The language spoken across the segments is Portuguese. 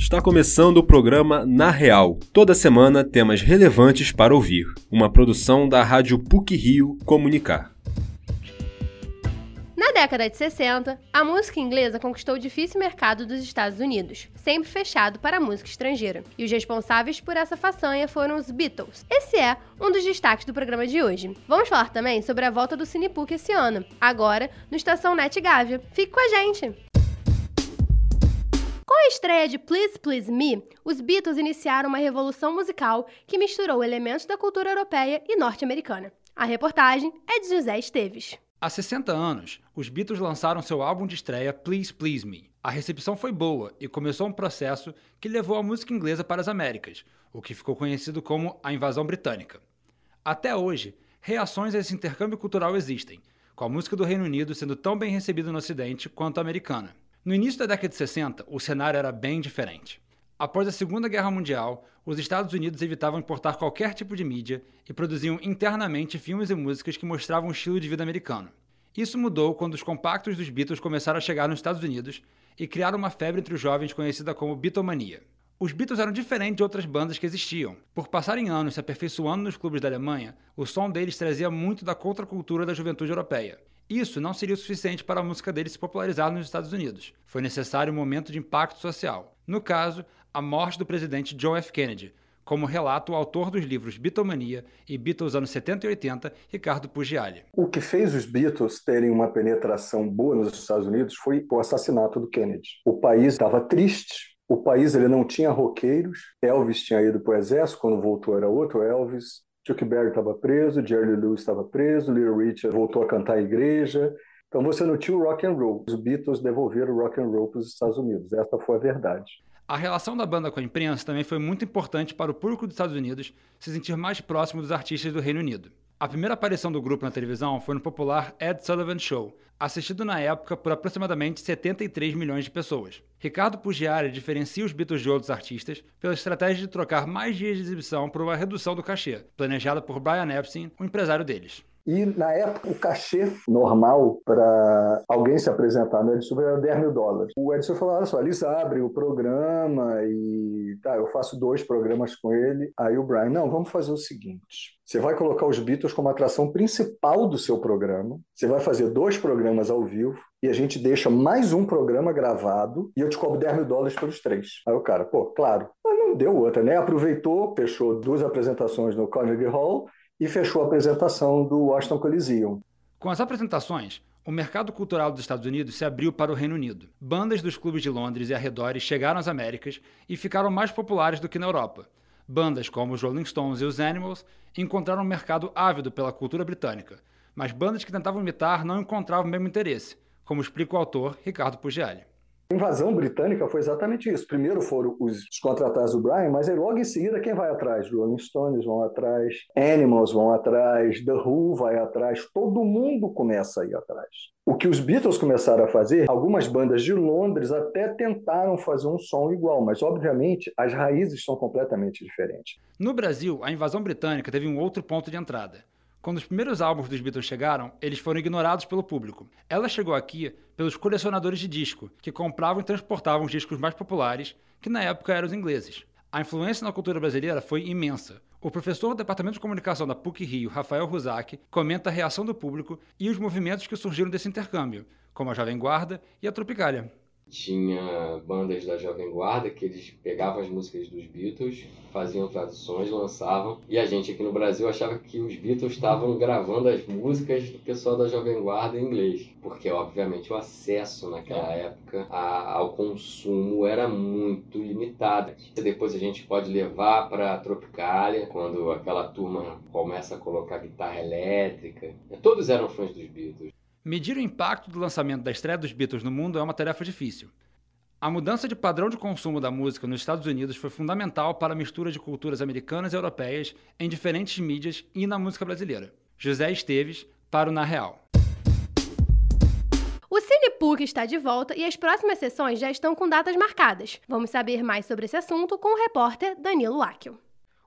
Está começando o programa Na Real. Toda semana temas relevantes para ouvir. Uma produção da Rádio PUC Rio Comunicar. Na década de 60, a música inglesa conquistou o difícil mercado dos Estados Unidos, sempre fechado para a música estrangeira. E os responsáveis por essa façanha foram os Beatles. Esse é um dos destaques do programa de hoje. Vamos falar também sobre a volta do Cinepuc esse ano, agora no Estação Net Gávea. Fique com a gente! Estreia de Please Please Me, os Beatles iniciaram uma revolução musical que misturou elementos da cultura europeia e norte-americana. A reportagem é de José Esteves. Há 60 anos, os Beatles lançaram seu álbum de estreia Please Please Me. A recepção foi boa e começou um processo que levou a música inglesa para as Américas, o que ficou conhecido como a invasão britânica. Até hoje, reações a esse intercâmbio cultural existem, com a música do Reino Unido sendo tão bem recebida no Ocidente quanto a americana. No início da década de 60, o cenário era bem diferente. Após a Segunda Guerra Mundial, os Estados Unidos evitavam importar qualquer tipo de mídia e produziam internamente filmes e músicas que mostravam o estilo de vida americano. Isso mudou quando os compactos dos Beatles começaram a chegar nos Estados Unidos e criaram uma febre entre os jovens conhecida como Beatlemania. Os Beatles eram diferentes de outras bandas que existiam. Por passarem anos se aperfeiçoando nos clubes da Alemanha, o som deles trazia muito da contracultura da juventude europeia. Isso não seria o suficiente para a música deles se popularizar nos Estados Unidos. Foi necessário um momento de impacto social. No caso, a morte do presidente John F. Kennedy, como relata o autor dos livros Beatlemania e Beatles anos 70 e 80, Ricardo Pugliali. O que fez os Beatles terem uma penetração boa nos Estados Unidos foi o assassinato do Kennedy. O país estava triste, o país ele não tinha roqueiros, Elvis tinha ido para o exército, quando voltou era outro Elvis, Chuck Berry estava preso, Jerry Lewis estava preso, Little Richard voltou a cantar em igreja, então você não tinha o rock and roll. Os Beatles devolveram o rock and roll para os Estados Unidos. Essa foi a verdade. A relação da banda com a imprensa também foi muito importante para o público dos Estados Unidos se sentir mais próximo dos artistas do Reino Unido. A primeira aparição do grupo na televisão foi no popular Ed Sullivan Show, assistido na época por aproximadamente 73 milhões de pessoas. Ricardo Pugiari diferencia os Beatles de outros artistas pela estratégia de trocar mais dias de exibição por uma redução do cachê, planejada por Brian Epstein, o empresário deles. E, na época, o cachê normal para alguém se apresentar no Edson era 10 mil dólares. O Edson falou: olha só, eles abrem o programa e tá, eu faço dois programas com ele. Aí o Brian: não, vamos fazer o seguinte. Você vai colocar os Beatles como atração principal do seu programa. Você vai fazer dois programas ao vivo e a gente deixa mais um programa gravado e eu te cobro 10 mil dólares pelos três. Aí o cara, pô, claro. Mas não deu outra, né? Aproveitou, fechou duas apresentações no Carnegie Hall e fechou a apresentação do Washington Coliseum. Com as apresentações, o mercado cultural dos Estados Unidos se abriu para o Reino Unido. Bandas dos clubes de Londres e arredores chegaram às Américas e ficaram mais populares do que na Europa. Bandas como os Rolling Stones e os Animals encontraram um mercado ávido pela cultura britânica, mas bandas que tentavam imitar não encontravam o mesmo interesse, como explica o autor Ricardo Pugiali. A invasão britânica foi exatamente isso. Primeiro foram os contratados do Brian, mas aí logo em seguida quem vai atrás? Rolling Stones vão atrás, Animals vão atrás, The Who vai atrás, todo mundo começa a ir atrás. O que os Beatles começaram a fazer, algumas bandas de Londres até tentaram fazer um som igual, mas obviamente as raízes são completamente diferentes. No Brasil, a invasão britânica teve um outro ponto de entrada. Quando os primeiros álbuns dos Beatles chegaram, eles foram ignorados pelo público. Ela chegou aqui pelos colecionadores de disco, que compravam e transportavam os discos mais populares, que na época eram os ingleses. A influência na cultura brasileira foi imensa. O professor do Departamento de Comunicação da PUC Rio, Rafael Ruzak, comenta a reação do público e os movimentos que surgiram desse intercâmbio, como a Jovem Guarda e a Tropicália tinha bandas da Jovem Guarda que eles pegavam as músicas dos Beatles, faziam traduções, lançavam, e a gente aqui no Brasil achava que os Beatles estavam gravando as músicas do pessoal da Jovem Guarda em inglês, porque obviamente o acesso naquela época a, ao consumo era muito limitado. Depois a gente pode levar para Tropicália, quando aquela turma começa a colocar guitarra elétrica. Todos eram fãs dos Beatles. Medir o impacto do lançamento da estreia dos Beatles no mundo é uma tarefa difícil. A mudança de padrão de consumo da música nos Estados Unidos foi fundamental para a mistura de culturas americanas e europeias em diferentes mídias e na música brasileira. José Esteves, para o Na Real. O Cinepuc está de volta e as próximas sessões já estão com datas marcadas. Vamos saber mais sobre esse assunto com o repórter Danilo Áquio.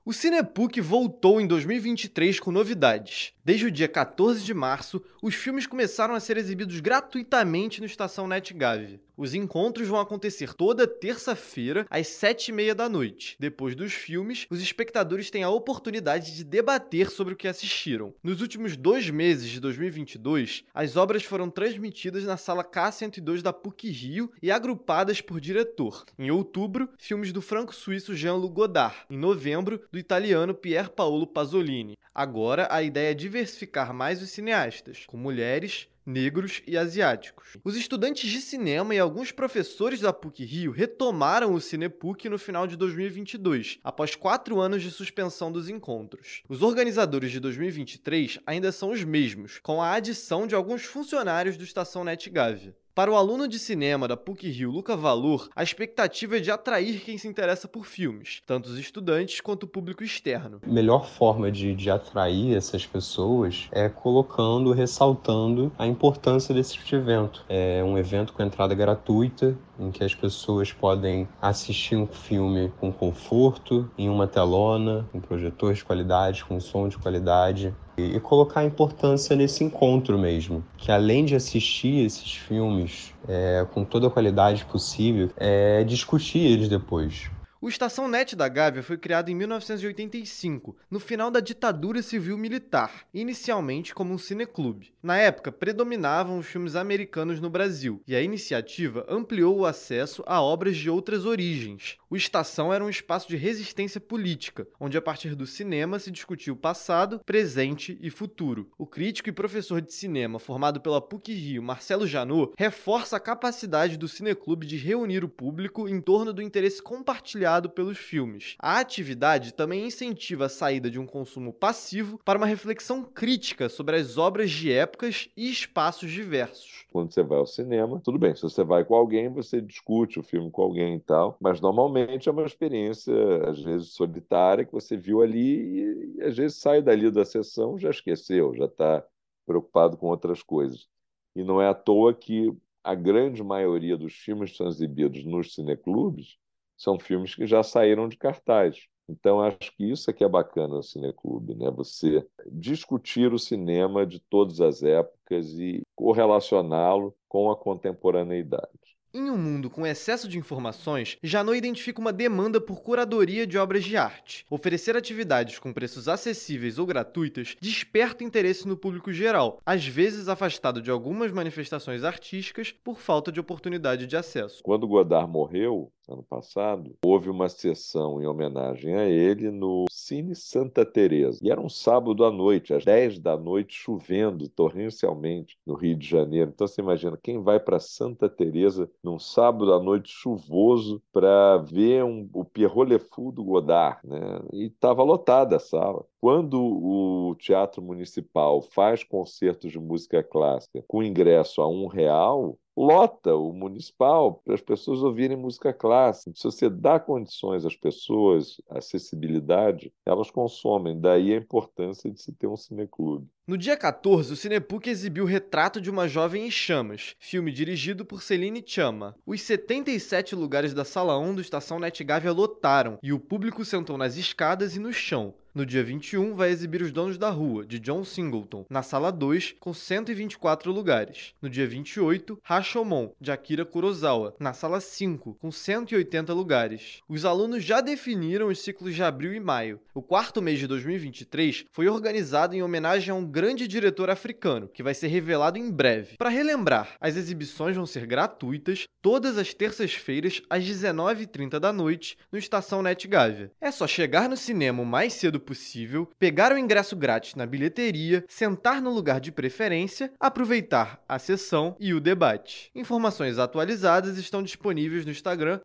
O Cinepuc voltou em 2023 com novidades. Desde o dia 14 de março, os filmes começaram a ser exibidos gratuitamente no Estação NetGave. Os encontros vão acontecer toda terça-feira, às sete e meia da noite. Depois dos filmes, os espectadores têm a oportunidade de debater sobre o que assistiram. Nos últimos dois meses de 2022, as obras foram transmitidas na sala K102 da PUC Rio e agrupadas por diretor. Em outubro, filmes do franco-suíço Jean-Luc Godard. Em novembro, do italiano Pier Paolo Pasolini. Agora, a ideia é diversificar mais os cineastas, com mulheres, negros e asiáticos. Os estudantes de cinema e alguns professores da PUC Rio retomaram o Cinepuc no final de 2022, após quatro anos de suspensão dos encontros. Os organizadores de 2023 ainda são os mesmos, com a adição de alguns funcionários do Estação NetGávea. Para o aluno de cinema da PUC Rio, Luca Valor, a expectativa é de atrair quem se interessa por filmes, tanto os estudantes quanto o público externo. A melhor forma de, de atrair essas pessoas é colocando, ressaltando a importância desse tipo de evento. É um evento com entrada gratuita, em que as pessoas podem assistir um filme com conforto, em uma telona, com projetor de qualidade, com som de qualidade, e, colocar a importância nesse encontro mesmo, que além de assistir esses filmes é, com toda a qualidade possível, é discutir eles depois. O Estação Net da Gávea foi criado em 1985, no final da ditadura civil-militar, inicialmente como um cineclube. Na época, predominavam os filmes americanos no Brasil, e a iniciativa ampliou o acesso a obras de outras origens. O Estação era um espaço de resistência política, onde a partir do cinema se discutia o passado, presente e futuro. O crítico e professor de cinema formado pela PUC-Rio, Marcelo Janot, reforça a capacidade do cineclube de reunir o público em torno do interesse compartilhado pelos filmes. A atividade também incentiva a saída de um consumo passivo para uma reflexão crítica sobre as obras de épocas e espaços diversos. Quando você vai ao cinema, tudo bem, se você vai com alguém, você discute o filme com alguém e tal, mas normalmente é uma experiência, às vezes, solitária, que você viu ali e, às vezes sai dali da sessão, já esqueceu, já está preocupado com outras coisas. E não é à toa que a grande maioria dos filmes são exibidos nos cineclubes são filmes que já saíram de cartaz. Então, acho que isso é que é bacana no Cineclube, né? Você discutir o cinema de todas as épocas e correlacioná-lo com a contemporaneidade. Em um mundo com excesso de informações, Janot identifica uma demanda por curadoria de obras de arte. Oferecer atividades com preços acessíveis ou gratuitas desperta interesse no público geral, às vezes afastado de algumas manifestações artísticas por falta de oportunidade de acesso. Quando Godard morreu, ano passado, houve uma sessão em homenagem a ele no Cine Santa Teresa. E era um sábado à noite, às 10 da noite, chovendo torrencialmente no Rio de Janeiro. Então você imagina quem vai para Santa Teresa num sábado à noite chuvoso para ver um, o Pierrot Le Fou do Godard, né? E estava lotada a sala. Quando o Teatro Municipal faz concertos de música clássica com ingresso a um real, lota o municipal para as pessoas ouvirem música clássica. Se você dá condições às pessoas, acessibilidade, elas consomem. Daí a importância de se ter um cineclube. No dia 14, o Cinepuc exibiu o Retrato de uma Jovem em Chamas, filme dirigido por Celine Chama. Os 77 lugares da Sala 1 do Estação Netgávea lotaram e o público sentou nas escadas e no chão. No dia 21, vai exibir Os Donos da Rua, de John Singleton, na sala 2, com 124 lugares. No dia 28, Rashomon, de Akira Kurosawa, na sala 5, com 180 lugares. Os alunos já definiram os ciclos de abril e maio. O quarto mês de 2023 foi organizado em homenagem a um grande diretor africano, que vai ser revelado em breve. Para relembrar, as exibições vão ser gratuitas todas as terças-feiras, às 19h30 da noite, no Estação Net Gávea. É só chegar no cinema o mais cedo possível, pegar o ingresso grátis na bilheteria, sentar no lugar de preferência, aproveitar a sessão e o debate. Informações atualizadas estão disponíveis no Instagram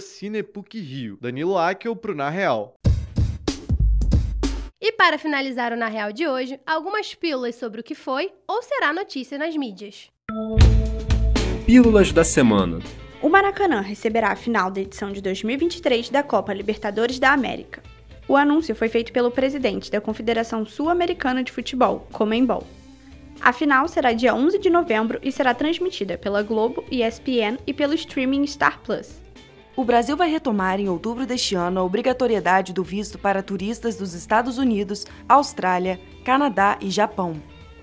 @cinepucrio. Danilo Akel pro Na Real. E para finalizar o Na Real de hoje, algumas pílulas sobre o que foi ou será notícia nas mídias. Pílulas da semana. O Maracanã receberá a final da edição de 2023 da Copa Libertadores da América. O anúncio foi feito pelo presidente da Confederação Sul-Americana de Futebol, Comembol. A final será dia 11 de novembro e será transmitida pela Globo, ESPN e pelo streaming Star Plus. O Brasil vai retomar em outubro deste ano a obrigatoriedade do visto para turistas dos Estados Unidos, Austrália, Canadá e Japão.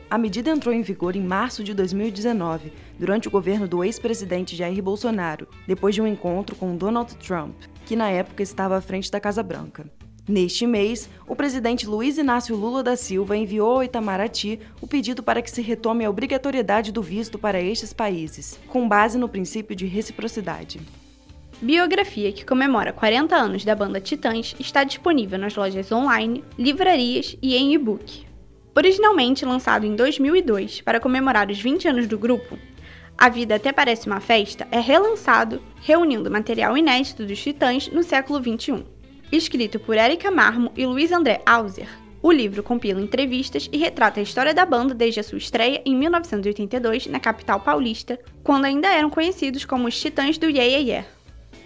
A medida entrou em vigor em março de 2019, durante o governo do ex-presidente Jair Bolsonaro, depois de um encontro com Donald Trump, que na época estava à frente da Casa Branca. Neste mês, o presidente Luiz Inácio Lula da Silva enviou ao Itamaraty o pedido para que se retome a obrigatoriedade do visto para estes países, com base no princípio de reciprocidade. Biografia, que comemora 40 anos da banda Titãs, está disponível nas lojas online, livrarias e em e-book. Originalmente lançado em 2002 para comemorar os 20 anos do grupo, A Vida Até Parece Uma Festa é relançado, reunindo material inédito dos Titãs no século XXI. Escrito por Erika Marmo e Luiz André Auser, o livro compila entrevistas e retrata a história da banda desde a sua estreia em 1982 na capital paulista, quando ainda eram conhecidos como os Titãs do Yeah Yeah Yeah.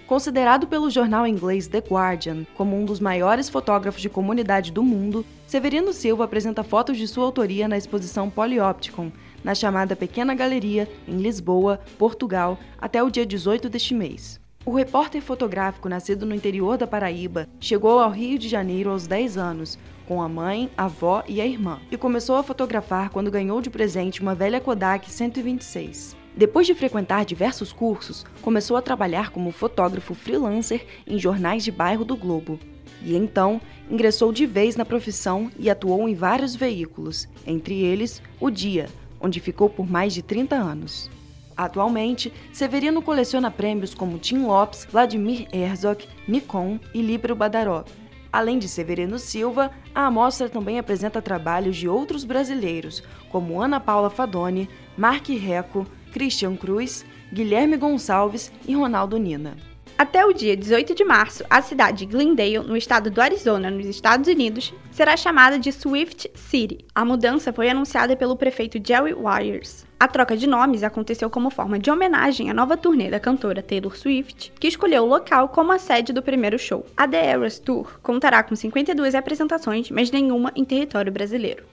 Considerado pelo jornal inglês The Guardian como um dos maiores fotógrafos de comunidade do mundo, Severino Silva apresenta fotos de sua autoria na exposição Polyopticon, na chamada Pequena Galeria, em Lisboa, Portugal, até o dia 18 deste mês. O repórter fotográfico nascido no interior da Paraíba chegou ao Rio de Janeiro aos 10 anos, com a mãe, a avó e a irmã, e começou a fotografar quando ganhou de presente uma velha Kodak 126. Depois de frequentar diversos cursos, começou a trabalhar como fotógrafo freelancer em jornais de bairro do Globo. E então ingressou de vez na profissão e atuou em vários veículos, entre eles O Dia, onde ficou por mais de 30 anos. Atualmente, Severino coleciona prêmios como Tim Lopes, Vladimir Herzog, Nikon e Libero Badaró. Além de Severino Silva, a amostra também apresenta trabalhos de outros brasileiros, como Ana Paula Fadoni, Mark Reco, Christian Cruz, Guilherme Gonçalves e Ronaldo Nina. Até o dia 18 de março, a cidade de Glendale, no estado do Arizona, nos Estados Unidos, será chamada de Swift City. A mudança foi anunciada pelo prefeito Jerry Wires. A troca de nomes aconteceu como forma de homenagem à nova turnê da cantora Taylor Swift, que escolheu o local como a sede do primeiro show. A The Eras Tour contará com 52 apresentações, mas nenhuma em território brasileiro.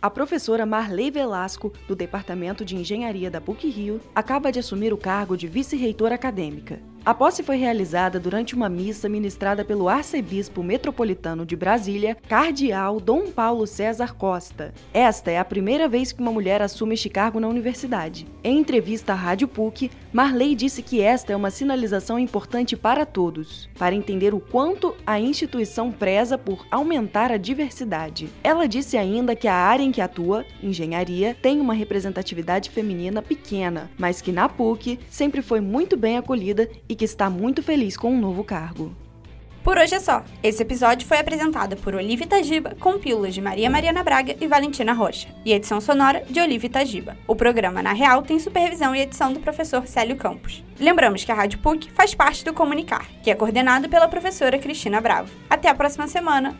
A professora Marley Velasco, do Departamento de Engenharia da PUC-Rio, acaba de assumir o cargo de vice-reitora acadêmica. A posse foi realizada durante uma missa ministrada pelo arcebispo metropolitano de Brasília, cardeal Dom Paulo César Costa. Esta é a primeira vez que uma mulher assume este cargo na universidade. Em entrevista à Rádio PUC, Marley disse que esta é uma sinalização importante para todos, para entender o quanto a instituição preza por aumentar a diversidade. Ela disse ainda que a área em que atua, engenharia, tem uma representatividade feminina pequena, mas que na PUC sempre foi muito bem acolhida e que está muito feliz com um novo cargo. Por hoje é só. Esse episódio foi apresentado por Olivia Itagiba, com pílulas de Maria Mariana Braga e Valentina Rocha, e edição sonora de Olivia Itagiba. O programa Na Real tem supervisão e edição do professor Célio Campos. Lembramos que a Rádio PUC faz parte do Comunicar, que é coordenado pela professora Cristina Bravo. Até a próxima semana.